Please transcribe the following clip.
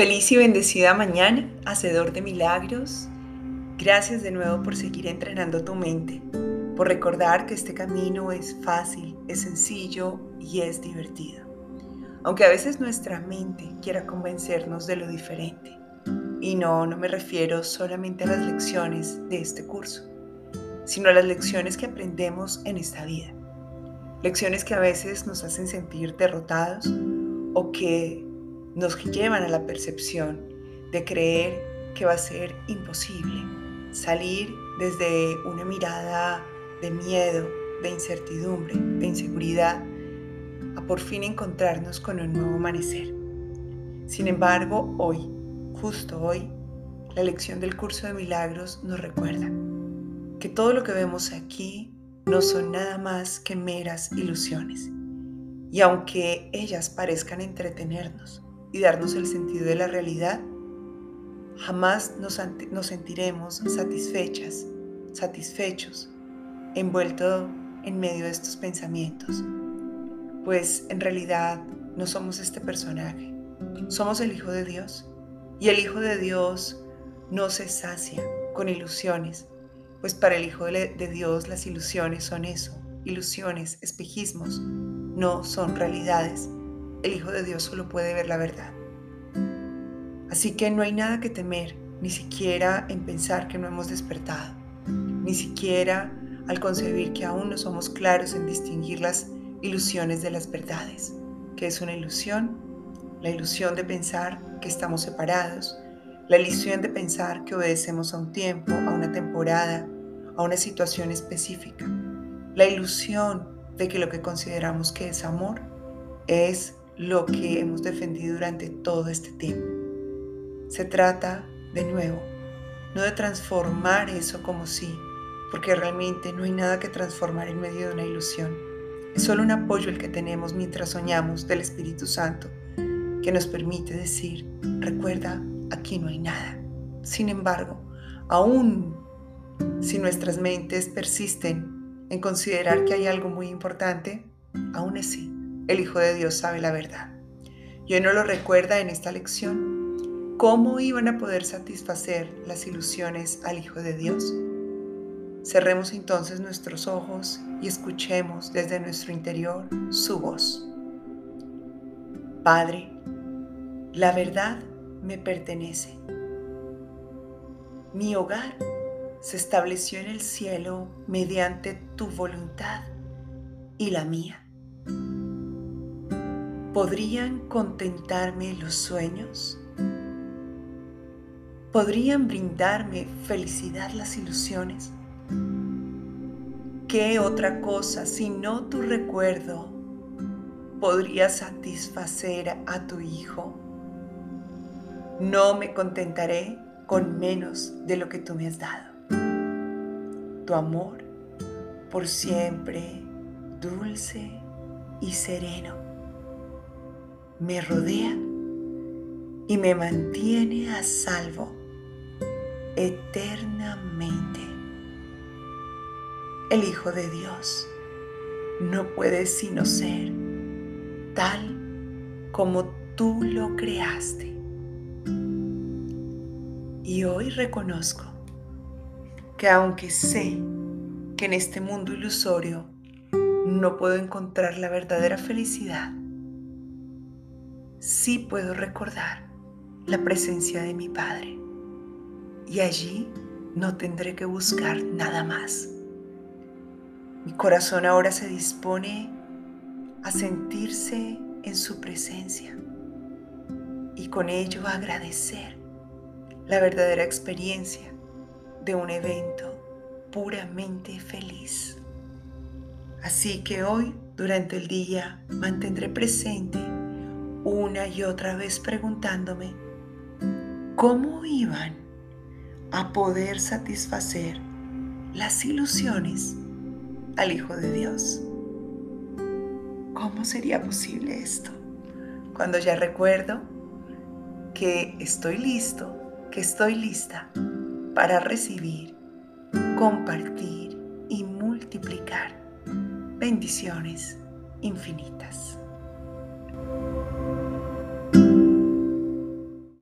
Feliz y bendecida mañana, hacedor de milagros. Gracias de nuevo por seguir entrenando tu mente, por recordar que este camino es fácil, es sencillo y es divertido. Aunque a veces nuestra mente quiera convencernos de lo diferente. Y no, no me refiero solamente a las lecciones de este curso, sino a las lecciones que aprendemos en esta vida. Lecciones que a veces nos hacen sentir derrotados o que nos llevan a la percepción de creer que va a ser imposible salir desde una mirada de miedo, de incertidumbre, de inseguridad, a por fin encontrarnos con un nuevo amanecer. Sin embargo, hoy, justo hoy, la lección del curso de milagros nos recuerda que todo lo que vemos aquí no son nada más que meras ilusiones. Y aunque ellas parezcan entretenernos, y darnos el sentido de la realidad, jamás nos, nos sentiremos satisfechas, satisfechos, envueltos en medio de estos pensamientos, pues en realidad no somos este personaje, somos el Hijo de Dios y el Hijo de Dios no se sacia con ilusiones, pues para el Hijo de Dios las ilusiones son eso, ilusiones, espejismos, no son realidades el Hijo de Dios solo puede ver la verdad. Así que no hay nada que temer, ni siquiera en pensar que no hemos despertado, ni siquiera al concebir que aún no somos claros en distinguir las ilusiones de las verdades. que es una ilusión? La ilusión de pensar que estamos separados, la ilusión de pensar que obedecemos a un tiempo, a una temporada, a una situación específica, la ilusión de que lo que consideramos que es amor es lo que hemos defendido durante todo este tiempo. Se trata, de nuevo, no de transformar eso como sí, porque realmente no hay nada que transformar en medio de una ilusión. Es solo un apoyo el que tenemos mientras soñamos del Espíritu Santo, que nos permite decir, recuerda, aquí no hay nada. Sin embargo, aún si nuestras mentes persisten en considerar que hay algo muy importante, aún así el Hijo de Dios sabe la verdad. Y nos lo recuerda en esta lección. ¿Cómo iban a poder satisfacer las ilusiones al Hijo de Dios? Cerremos entonces nuestros ojos y escuchemos desde nuestro interior su voz. Padre, la verdad me pertenece. Mi hogar se estableció en el cielo mediante tu voluntad y la mía. ¿Podrían contentarme los sueños? ¿Podrían brindarme felicidad las ilusiones? ¿Qué otra cosa sino tu recuerdo podría satisfacer a tu hijo? No me contentaré con menos de lo que tú me has dado. Tu amor por siempre dulce y sereno me rodea y me mantiene a salvo eternamente. El Hijo de Dios no puede sino ser tal como tú lo creaste. Y hoy reconozco que aunque sé que en este mundo ilusorio no puedo encontrar la verdadera felicidad, sí puedo recordar la presencia de mi Padre. Y allí no tendré que buscar nada más. Mi corazón ahora se dispone a sentirse en su presencia y con ello agradecer la verdadera experiencia de un evento puramente feliz. Así que hoy, durante el día, mantendré presente una y otra vez preguntándome cómo iban a poder satisfacer las ilusiones al Hijo de Dios. ¿Cómo sería posible esto? Cuando ya recuerdo que estoy listo, que estoy lista para recibir, compartir y multiplicar bendiciones infinitas.